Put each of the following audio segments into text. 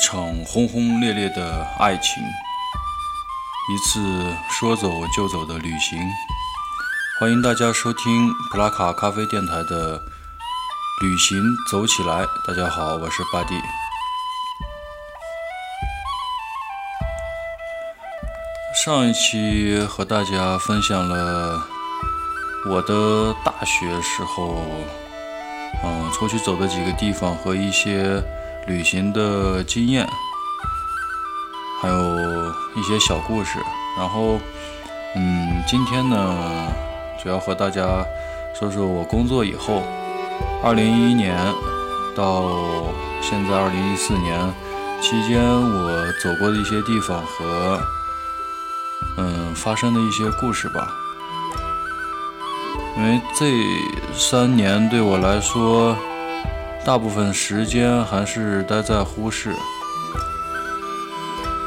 一场轰轰烈烈的爱情，一次说走就走的旅行。欢迎大家收听普拉卡咖啡电台的《旅行走起来》。大家好，我是巴蒂。上一期和大家分享了我的大学时候，嗯，出去走的几个地方和一些旅行的经验，还有一些小故事。然后，嗯，今天呢，主要和大家说说我工作以后，二零一一年到现在二零一四年期间，我走过的一些地方和。嗯，发生的一些故事吧。因为这三年对我来说，大部分时间还是待在呼市。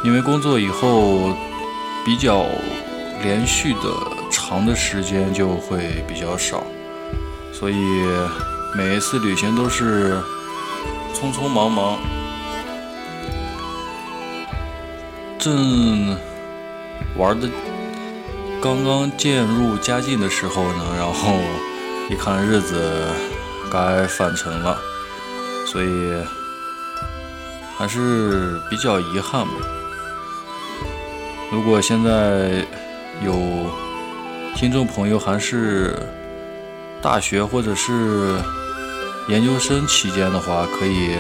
因为工作以后比较连续的长的时间就会比较少，所以每一次旅行都是匆匆忙忙。正。玩的刚刚渐入佳境的时候呢，然后一看日子该返程了，所以还是比较遗憾吧。如果现在有听众朋友还是大学或者是研究生期间的话，可以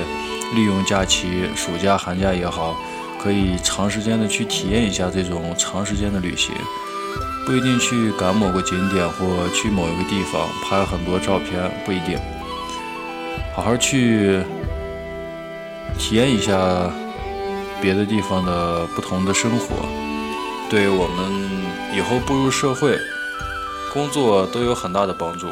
利用假期，暑假、寒假也好。可以长时间的去体验一下这种长时间的旅行，不一定去赶某个景点或去某一个地方拍很多照片，不一定，好好去体验一下别的地方的不同的生活，对我们以后步入社会、工作都有很大的帮助。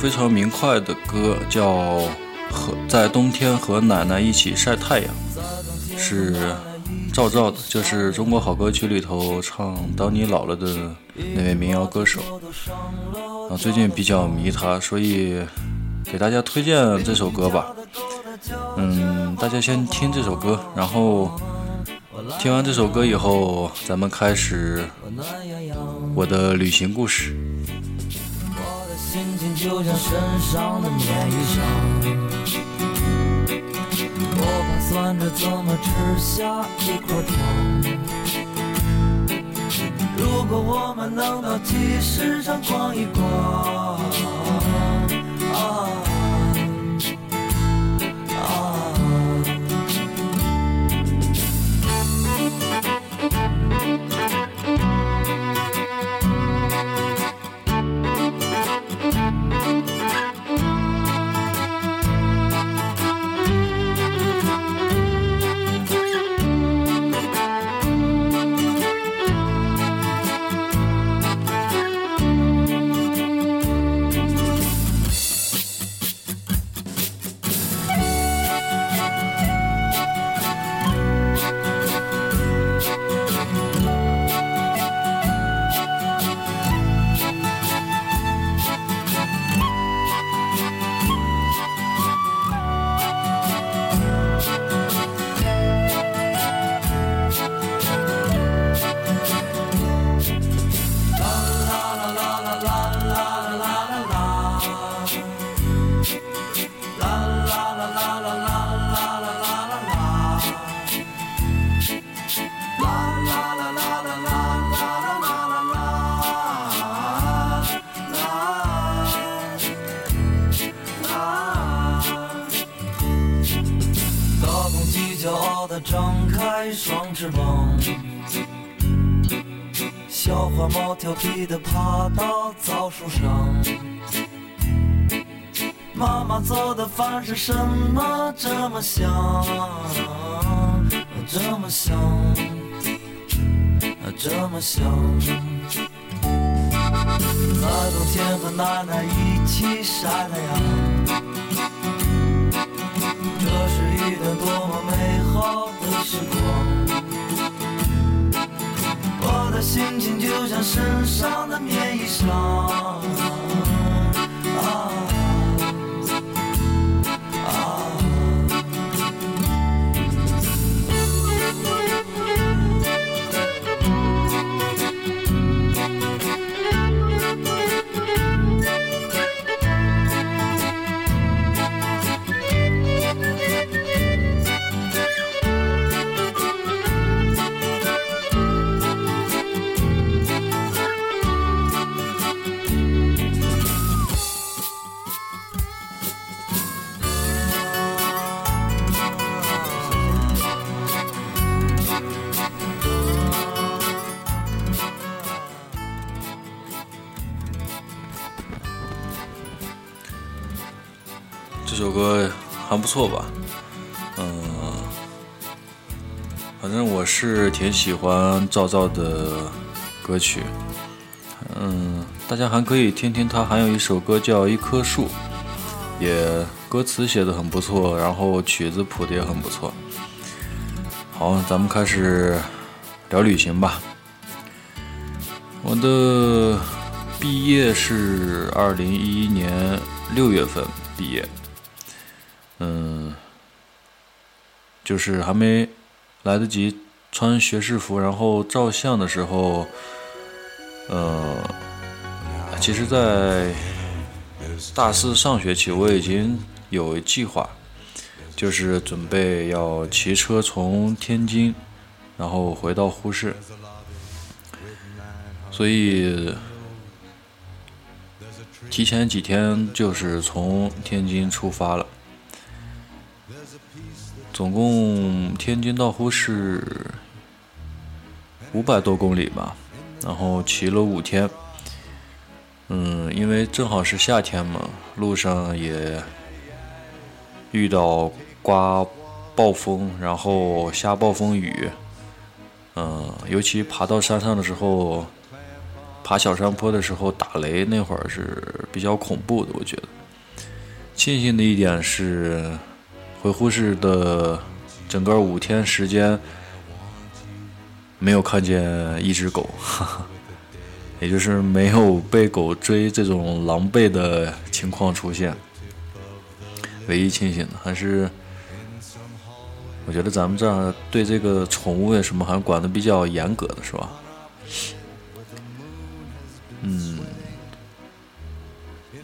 非常明快的歌，叫《和在冬天和奶奶一起晒太阳》，是赵照的，就是《中国好歌曲》里头唱《当你老了》的那位民谣歌手。啊，最近比较迷他，所以给大家推荐这首歌吧。嗯，大家先听这首歌，然后听完这首歌以后，咱们开始我的旅行故事。就像身上的棉衣裳，我盘算着怎么吃下一块糖。如果我们能到集市上逛一逛。啊记得爬到枣树上。妈妈做的饭是什么这么香，这么香，这么香。在冬天和奶奶一起晒太阳。这是一段多么美好的时光，的心情就像身上的棉衣裳。还不错吧？嗯，反正我是挺喜欢赵照的歌曲。嗯，大家还可以听听他还有一首歌叫《一棵树》，也歌词写的很不错，然后曲子谱的也很不错。好，咱们开始聊旅行吧。我的毕业是二零一一年六月份毕业。嗯，就是还没来得及穿学士服，然后照相的时候，呃，其实，在大四上学期我已经有计划，就是准备要骑车从天津，然后回到呼市，所以提前几天就是从天津出发了。总共天津到呼市五百多公里吧，然后骑了五天。嗯，因为正好是夏天嘛，路上也遇到刮暴风，然后下暴风雨。嗯，尤其爬到山上的时候，爬小山坡的时候打雷，那会儿是比较恐怖的。我觉得，庆幸的一点是。回呼市的整个五天时间，没有看见一只狗，哈 哈也就是没有被狗追这种狼狈的情况出现。唯一庆幸的还是，我觉得咱们这儿对这个宠物呀什么还管的比较严格的是吧？嗯，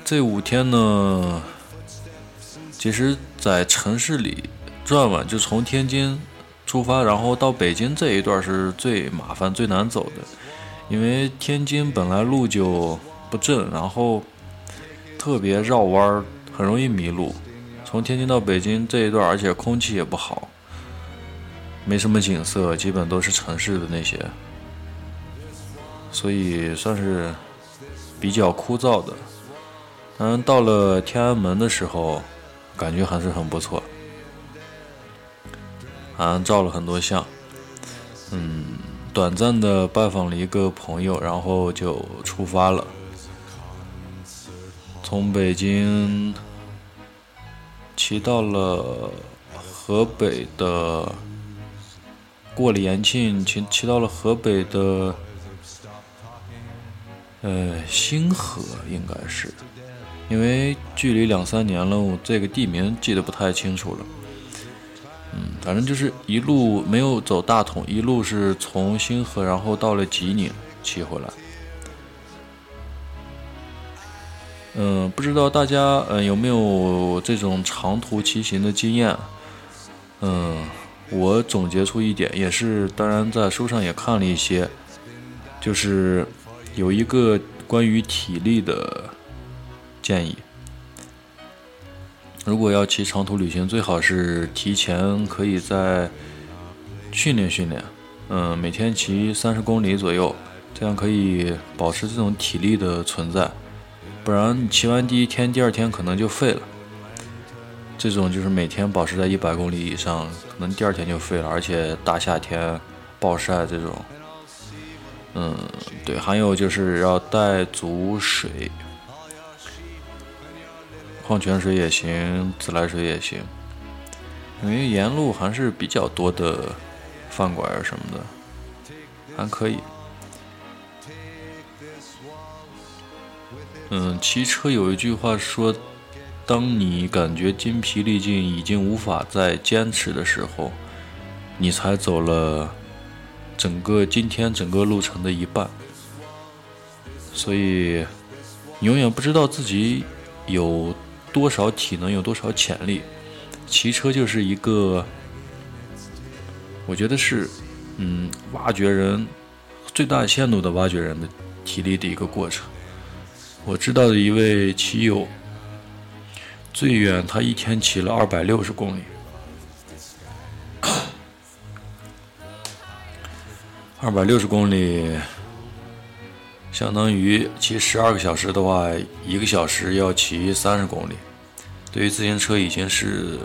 这五天呢。其实，在城市里转弯，就从天津出发，然后到北京这一段是最麻烦、最难走的，因为天津本来路就不正，然后特别绕弯，很容易迷路。从天津到北京这一段，而且空气也不好，没什么景色，基本都是城市的那些，所以算是比较枯燥的。嗯，到了天安门的时候。感觉还是很不错，还照了很多相，嗯，短暂的拜访了一个朋友，然后就出发了，从北京骑到了河北的，过了延庆，骑骑到了河北的，呃，星河应该是。因为距离两三年了，我这个地名记得不太清楚了。嗯，反正就是一路没有走大同，一路是从星河，然后到了吉宁骑回来。嗯，不知道大家嗯有没有这种长途骑行的经验？嗯，我总结出一点，也是当然在书上也看了一些，就是有一个关于体力的。建议，如果要骑长途旅行，最好是提前可以在训练训练，嗯，每天骑三十公里左右，这样可以保持这种体力的存在。不然你骑完第一天，第二天可能就废了。这种就是每天保持在一百公里以上，可能第二天就废了，而且大夏天暴晒这种。嗯，对，还有就是要带足水，矿泉水也行，自来水也行，因为沿路还是比较多的饭馆什么的，还可以。嗯，骑车有一句话说：“当你感觉筋疲力尽，已经无法再坚持的时候，你才走了。”整个今天整个路程的一半，所以永远不知道自己有多少体能，有多少潜力。骑车就是一个，我觉得是，嗯，挖掘人最大限度的挖掘人的体力的一个过程。我知道的一位骑友，最远他一天骑了二百六十公里。二百六十公里，相当于骑十二个小时的话，一个小时要骑三十公里。对于自行车已经是，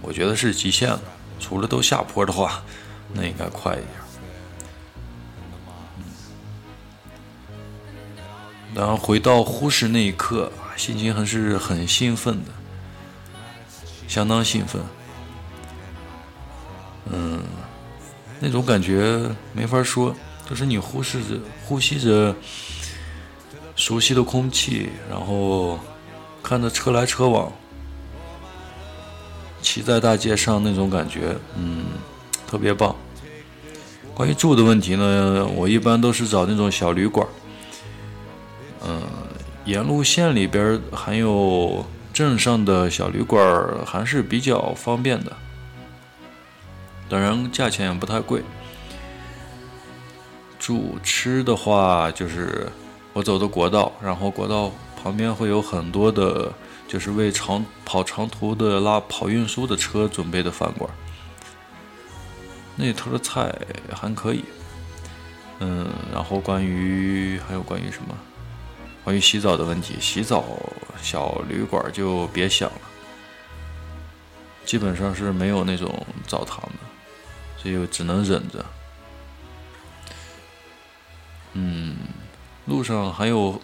我觉得是极限了。除了都下坡的话，那应该快一点。然后回到呼市那一刻，心情还是很兴奋的，相当兴奋。嗯。那种感觉没法说，就是你忽视着、呼吸着熟悉的空气，然后看着车来车往，骑在大街上那种感觉，嗯，特别棒。关于住的问题呢，我一般都是找那种小旅馆，嗯，沿路线里边还有镇上的小旅馆还是比较方便的。当然，价钱也不太贵。住吃的话，就是我走的国道，然后国道旁边会有很多的，就是为长跑长途的拉跑运输的车准备的饭馆。那头的菜还可以。嗯，然后关于还有关于什么？关于洗澡的问题，洗澡小旅馆就别想了，基本上是没有那种澡堂的。所以只能忍着。路上还有，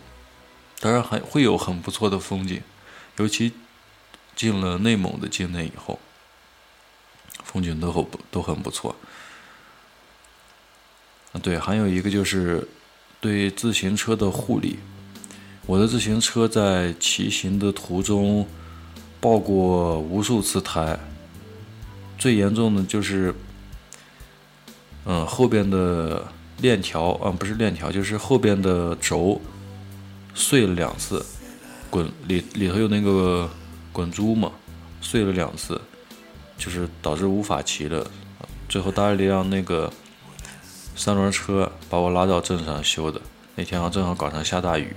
当然还会有很不错的风景，尤其进了内蒙的境内以后，风景都很不都很不错。对，还有一个就是对自行车的护理。我的自行车在骑行的途中爆过无数次胎，最严重的就是。嗯，后边的链条，啊，不是链条，就是后边的轴碎了两次，滚里里头有那个滚珠嘛，碎了两次，就是导致无法骑了。最后搭了一辆那个三轮车把我拉到镇上修的。那天啊，正好赶上下大雨，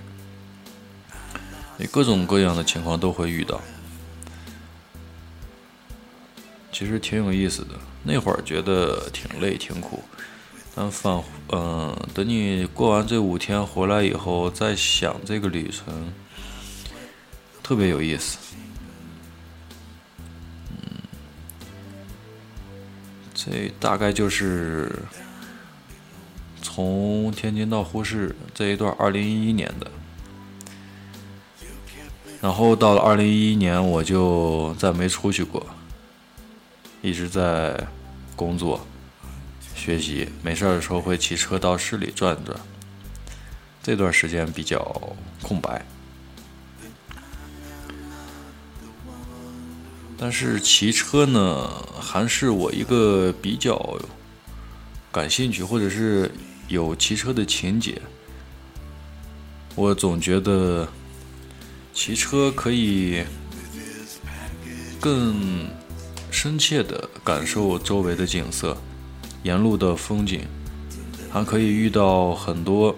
各种各样的情况都会遇到。其实挺有意思的，那会儿觉得挺累挺苦，但返嗯，等你过完这五天回来以后，再想这个旅程，特别有意思。嗯，这大概就是从天津到呼市这一段，二零一一年的。然后到了二零一一年，我就再没出去过。一直在工作、学习，没事的时候会骑车到市里转转。这段时间比较空白，但是骑车呢，还是我一个比较感兴趣，或者是有骑车的情节。我总觉得骑车可以更。深切地感受周围的景色，沿路的风景，还可以遇到很多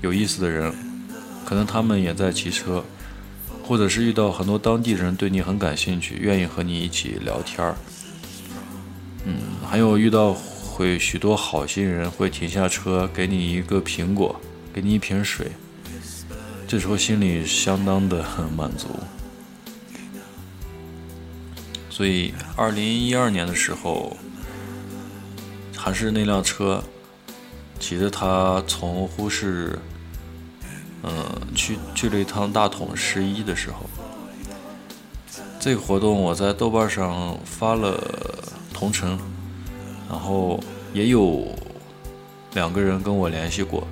有意思的人，可能他们也在骑车，或者是遇到很多当地人对你很感兴趣，愿意和你一起聊天儿。嗯，还有遇到会许多好心人会停下车给你一个苹果，给你一瓶水，这时候心里相当的很满足。所以，二零一二年的时候，还是那辆车，骑着它从呼市，嗯，去去了一趟大同十一的时候，这个活动我在豆瓣上发了同城，然后也有两个人跟我联系过，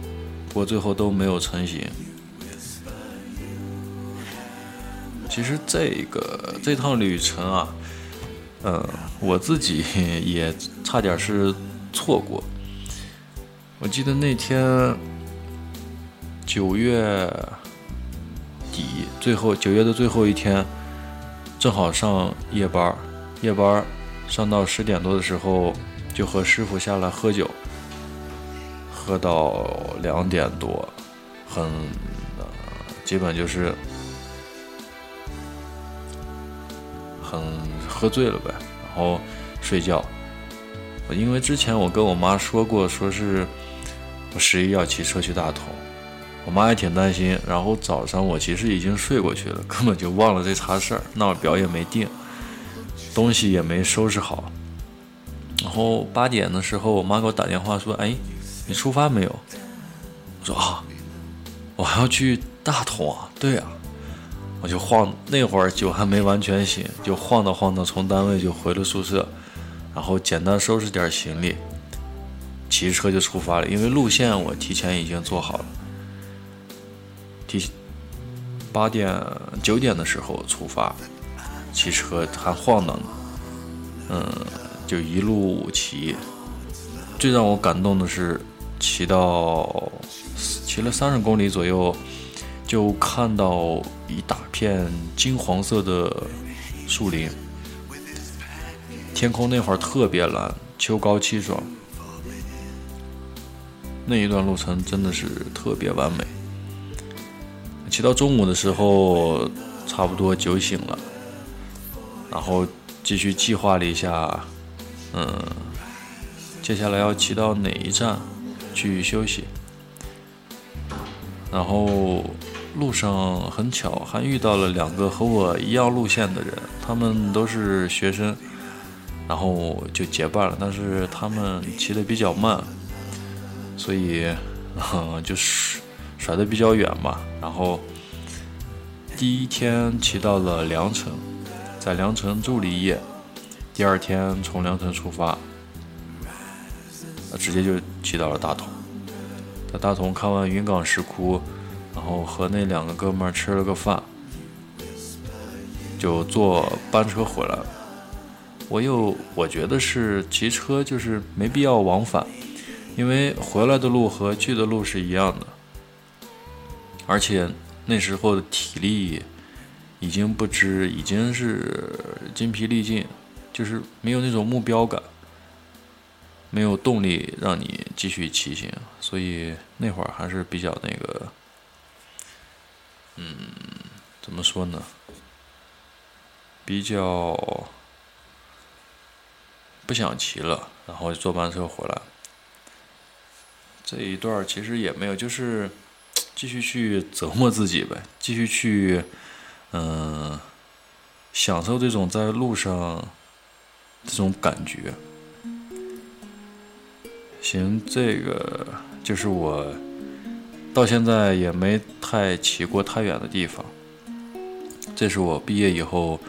不过最后都没有成型。其实这个这趟旅程啊。嗯，我自己也差点是错过。我记得那天九月底，最后九月的最后一天，正好上夜班夜班上到十点多的时候，就和师傅下来喝酒，喝到两点多，很基本就是很。喝醉了呗，然后睡觉。因为之前我跟我妈说过，说是我十一要骑车去大同，我妈也挺担心。然后早上我其实已经睡过去了，根本就忘了这茬事儿，闹表也没定，东西也没收拾好。然后八点的时候，我妈给我打电话说：“哎，你出发没有？”我说：“啊，我还要去大同啊。”对啊。我就晃，那会儿酒还没完全醒，就晃荡晃荡从单位就回了宿舍，然后简单收拾点行李，骑车就出发了。因为路线我提前已经做好了，提八点九点的时候出发，骑车还晃荡呢，嗯，就一路骑。最让我感动的是，骑到骑了三十公里左右。就看到一大片金黄色的树林，天空那会儿特别蓝，秋高气爽，那一段路程真的是特别完美。骑到中午的时候，差不多酒醒了，然后继续计划了一下，嗯，接下来要骑到哪一站去休息，然后。路上很巧，还遇到了两个和我一样路线的人，他们都是学生，然后就结伴了。但是他们骑的比较慢，所以 就甩甩的比较远吧。然后第一天骑到了凉城，在凉城住了一夜，第二天从凉城出发，直接就骑到了大同。在大同看完云冈石窟。然后和那两个哥们吃了个饭，就坐班车回来了。我又我觉得是骑车就是没必要往返，因为回来的路和去的路是一样的，而且那时候的体力已经不知，已经是筋疲力尽，就是没有那种目标感，没有动力让你继续骑行，所以那会儿还是比较那个。嗯，怎么说呢？比较不想骑了，然后坐班车回来。这一段其实也没有，就是继续去折磨自己呗，继续去嗯享受这种在路上这种感觉。行，这个就是我。到现在也没太骑过太远的地方，这是我毕业以后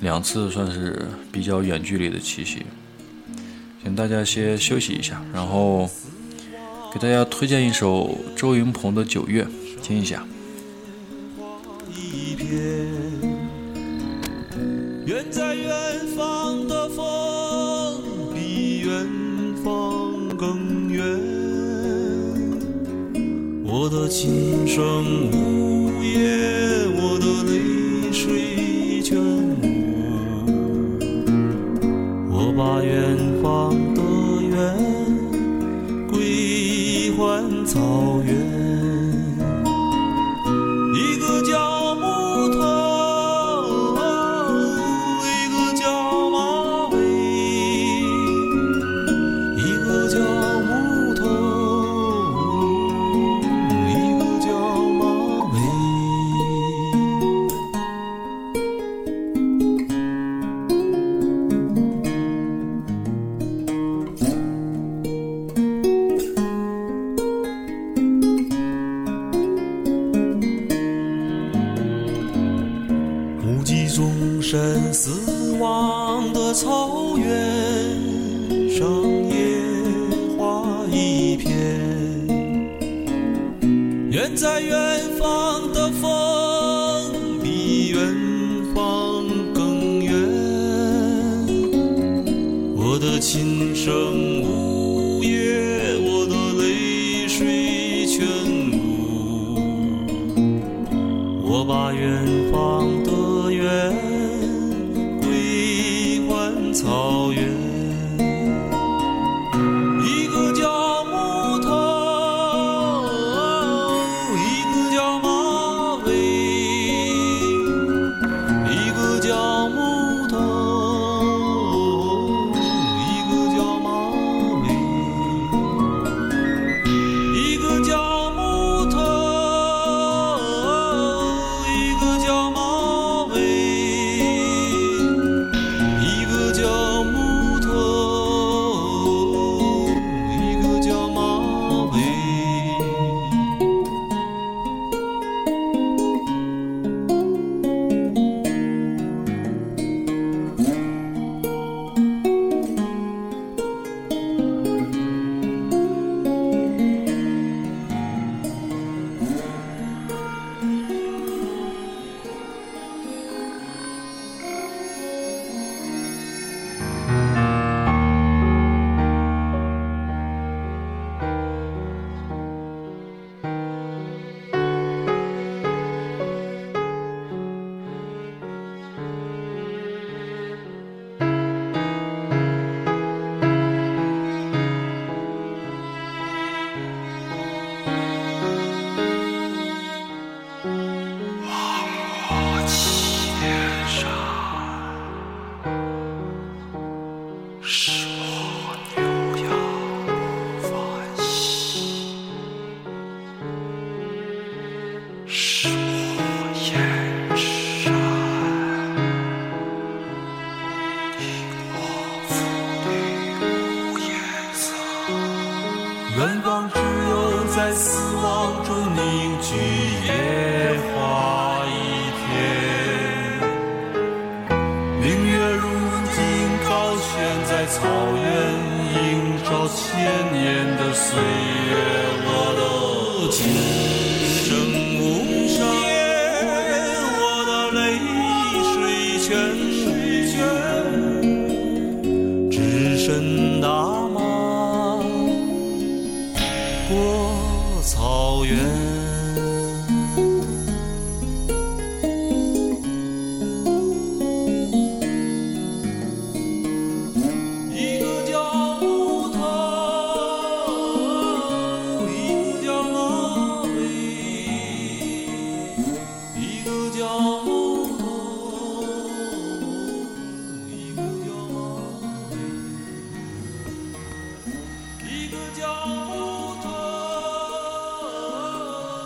两次算是比较远距离的骑行。请大家先休息一下，然后给大家推荐一首周云鹏的《九月》，听一下。远在远方的风，比远方更远。我的琴声呜咽，我的泪水把远方的远归还草身死亡的草原上，野花一片。远在远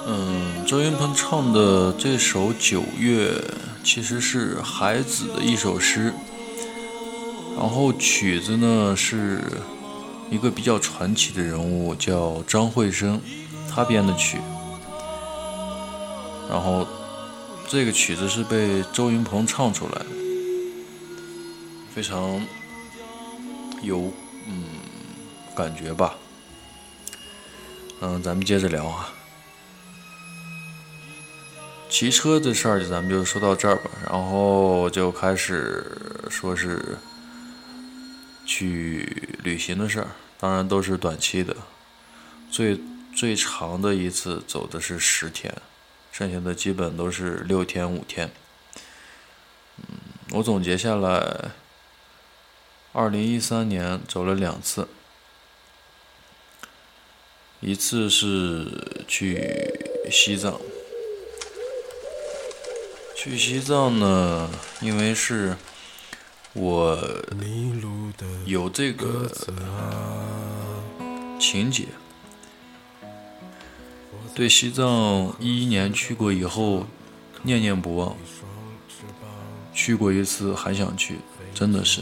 嗯，周云鹏唱的这首《九月》其实是海子的一首诗，然后曲子呢是一个比较传奇的人物，叫张惠生，他编的曲。然后这个曲子是被周云鹏唱出来的，非常有嗯感觉吧。嗯，咱们接着聊啊。骑车的事儿，咱们就说到这儿吧。然后就开始说是去旅行的事儿，当然都是短期的。最最长的一次走的是十天，剩下的基本都是六天五天。嗯，我总结下来，二零一三年走了两次，一次是去西藏。去西藏呢，因为是我有这个情节，对西藏一一年去过以后念念不忘，去过一次还想去，真的是，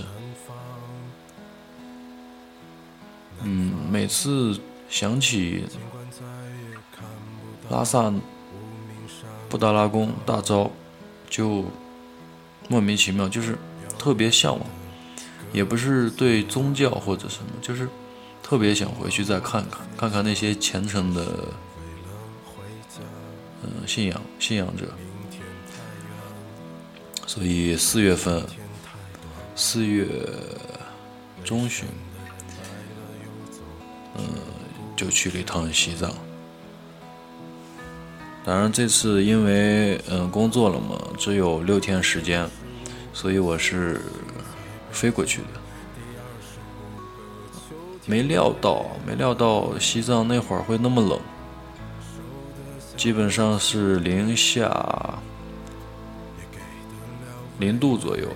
嗯，每次想起拉萨布达拉宫大昭。就莫名其妙，就是特别向往，也不是对宗教或者什么，就是特别想回去再看看，看看那些虔诚的，嗯，信仰信仰者。所以四月份，四月中旬，嗯，就去了一趟西藏。当然，这次因为嗯工作了嘛，只有六天时间，所以我是飞过去的。没料到，没料到西藏那会儿会那么冷，基本上是零下零度左右，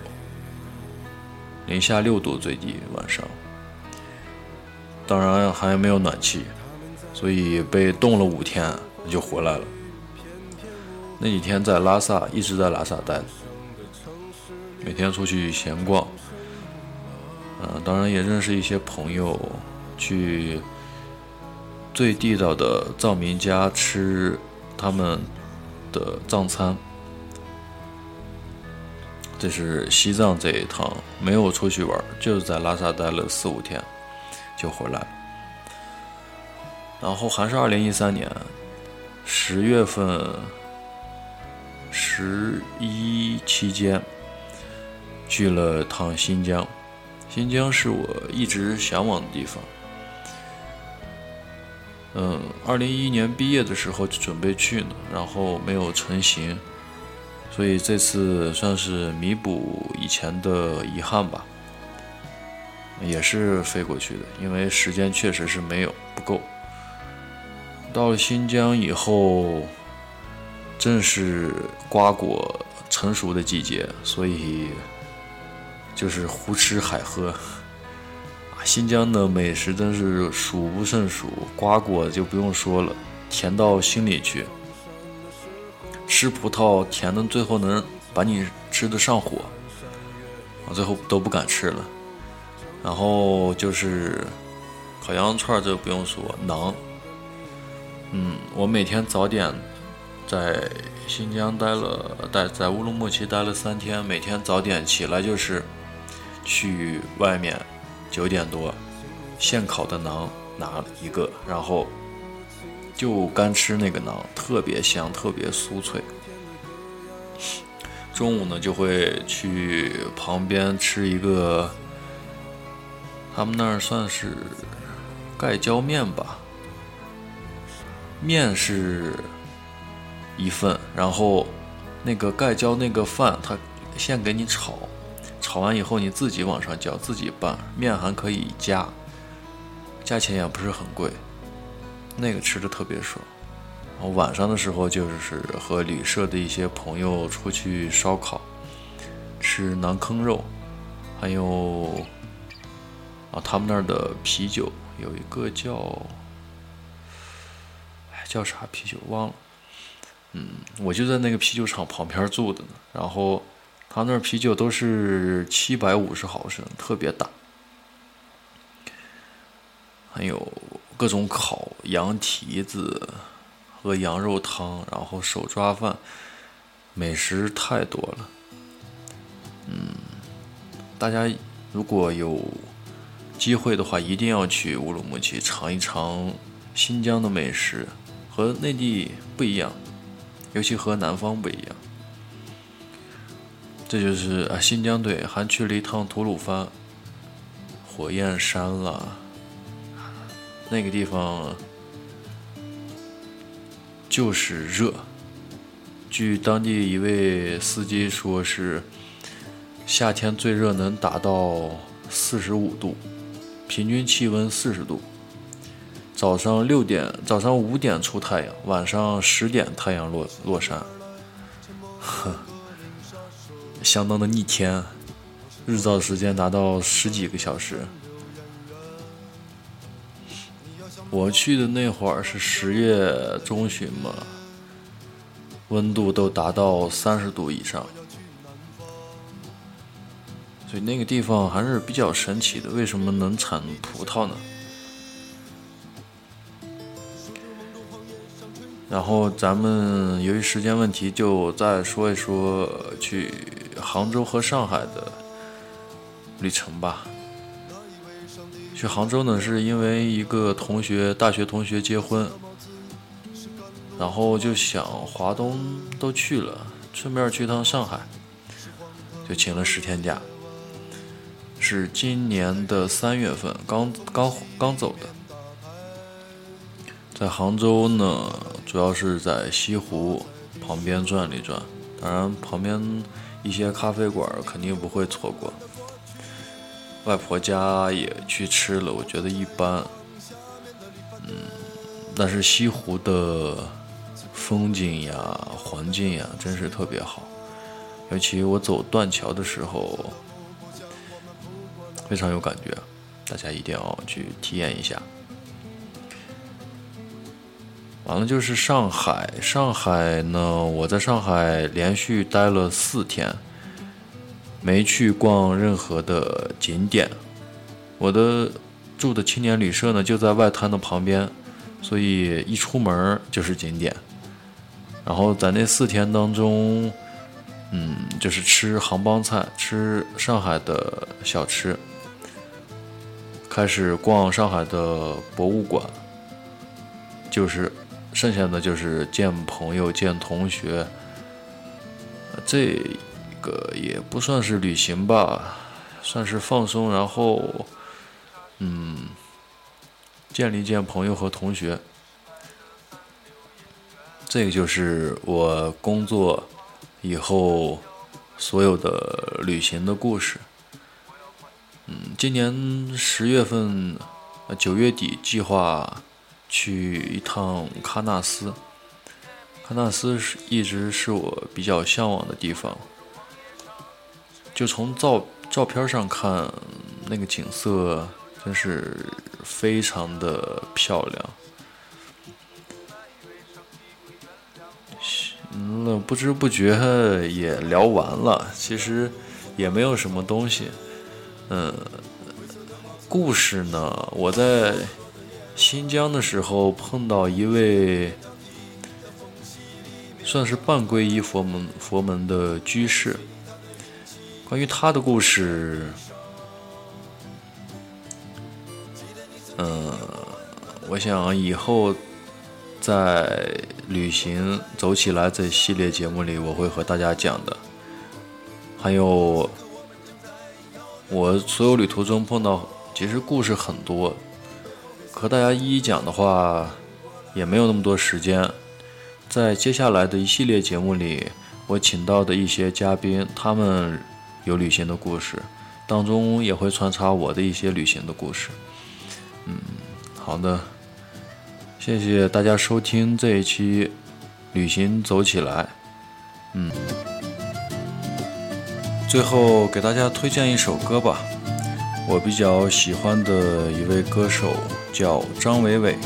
零下六度最低晚上。当然还没有暖气，所以被冻了五天就回来了。那几天在拉萨一直在拉萨待着，每天出去闲逛，嗯，当然也认识一些朋友，去最地道的藏民家吃他们的藏餐。这是西藏这一趟没有出去玩，就是在拉萨待了四五天就回来了。然后还是二零一三年十月份。十一期间去了趟新疆，新疆是我一直向往的地方。嗯，二零一一年毕业的时候就准备去呢，然后没有成行，所以这次算是弥补以前的遗憾吧。也是飞过去的，因为时间确实是没有不够。到了新疆以后。正是瓜果成熟的季节，所以就是胡吃海喝。新疆的美食真是数不胜数，瓜果就不用说了，甜到心里去。吃葡萄甜的最后能把你吃的上火，我，最后都不敢吃了。然后就是烤羊肉串，这不用说，馕。嗯，我每天早点。在新疆待了，待在乌鲁木齐待了三天，每天早点起来就是去外面九点多现烤的馕拿了一个，然后就干吃那个馕，特别香，特别酥脆。中午呢就会去旁边吃一个，他们那儿算是盖浇面吧，面是。一份，然后那个盖浇那个饭，他先给你炒，炒完以后你自己往上浇，自己拌，面还可以加，价钱也不是很贵，那个吃的特别爽。然后晚上的时候就是和旅社的一些朋友出去烧烤，吃馕坑肉，还有啊他们那儿的啤酒有一个叫，叫啥啤酒忘了。嗯，我就在那个啤酒厂旁边住的呢。然后，他那啤酒都是七百五十毫升，特别大。还有各种烤羊蹄子和羊肉汤，然后手抓饭，美食太多了。嗯，大家如果有机会的话，一定要去乌鲁木齐尝一尝新疆的美食，和内地不一样。尤其和南方不一样，这就是啊，新疆队还去了一趟吐鲁番、火焰山了，那个地方就是热。据当地一位司机说，是夏天最热能达到四十五度，平均气温四十度。早上六点，早上五点出太阳，晚上十点太阳落落山，呵，相当的逆天，日照时间达到十几个小时。我去的那会儿是十月中旬嘛，温度都达到三十度以上，所以那个地方还是比较神奇的。为什么能产葡萄呢？然后咱们由于时间问题，就再说一说去杭州和上海的旅程吧。去杭州呢，是因为一个同学，大学同学结婚，然后就想华东都去了，顺便去趟上海，就请了十天假。是今年的三月份，刚刚刚走的。在杭州呢，主要是在西湖旁边转了一转，当然旁边一些咖啡馆肯定不会错过。外婆家也去吃了，我觉得一般。嗯，但是西湖的风景呀、环境呀，真是特别好。尤其我走断桥的时候，非常有感觉，大家一定要去体验一下。完了就是上海，上海呢，我在上海连续待了四天。没去逛任何的景点，我的住的青年旅社呢就在外滩的旁边，所以一出门就是景点。然后在那四天当中，嗯，就是吃杭帮菜，吃上海的小吃，开始逛上海的博物馆，就是剩下的就是见朋友、见同学，这。个也不算是旅行吧，算是放松，然后，嗯，见了一见朋友和同学。这个就是我工作以后所有的旅行的故事。嗯，今年十月份，九月底计划去一趟喀纳斯。喀纳斯是一直是我比较向往的地方。就从照照片上看，那个景色真是非常的漂亮。行了，不知不觉也聊完了，其实也没有什么东西。嗯，故事呢，我在新疆的时候碰到一位算是半皈依佛门佛门的居士。关于他的故事，嗯，我想以后在旅行走起来这系列节目里，我会和大家讲的。还有我所有旅途中碰到，其实故事很多，和大家一一讲的话，也没有那么多时间。在接下来的一系列节目里，我请到的一些嘉宾，他们。有旅行的故事，当中也会穿插我的一些旅行的故事。嗯，好的，谢谢大家收听这一期《旅行走起来》。嗯，最后给大家推荐一首歌吧，我比较喜欢的一位歌手叫张伟伟，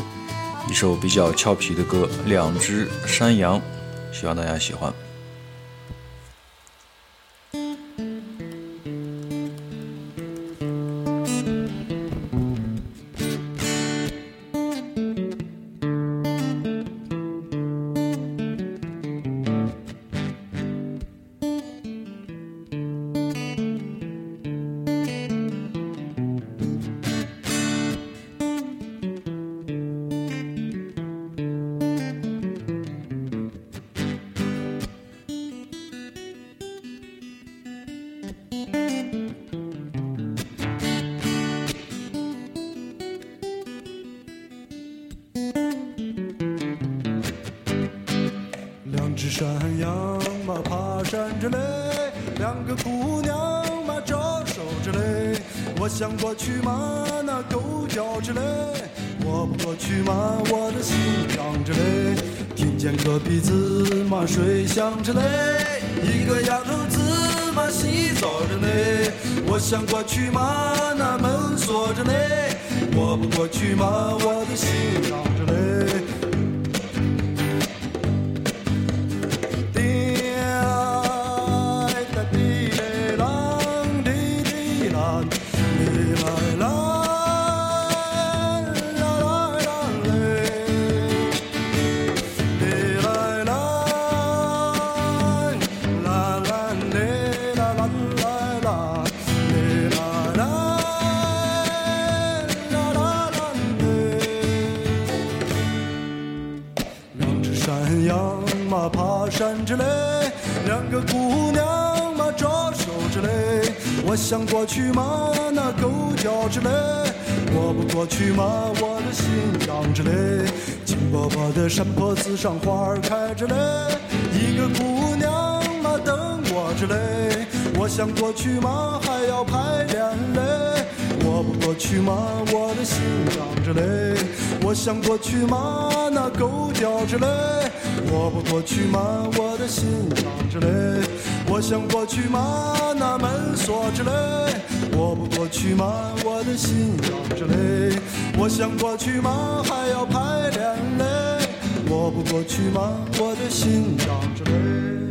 一首比较俏皮的歌《两只山羊》，希望大家喜欢。过去嘛那狗叫着嘞，我不过去嘛我的心痒着嘞。听见隔壁子嘛水响着嘞，一个丫头子嘛洗澡着嘞。我想过去嘛那门锁着嘞，我不过去嘛我的心痒着嘞。山之类，两个姑娘嘛招手之类，我想过去嘛那狗叫之类，我不过去嘛我的心脏之类，金箔箔的山坡子上花儿开着嘞，一个姑娘嘛等我之类，我想过去嘛还要排练嘞。我不过去吗？我的心脏之类。我想过去吗？那狗叫之类。我不过去吗？我的心脏之泪。我想过去吗？那门锁之类。我不过去吗？我的心脏之泪。我想过去吗？还要排练嘞。我不过去吗？我的心脏之泪。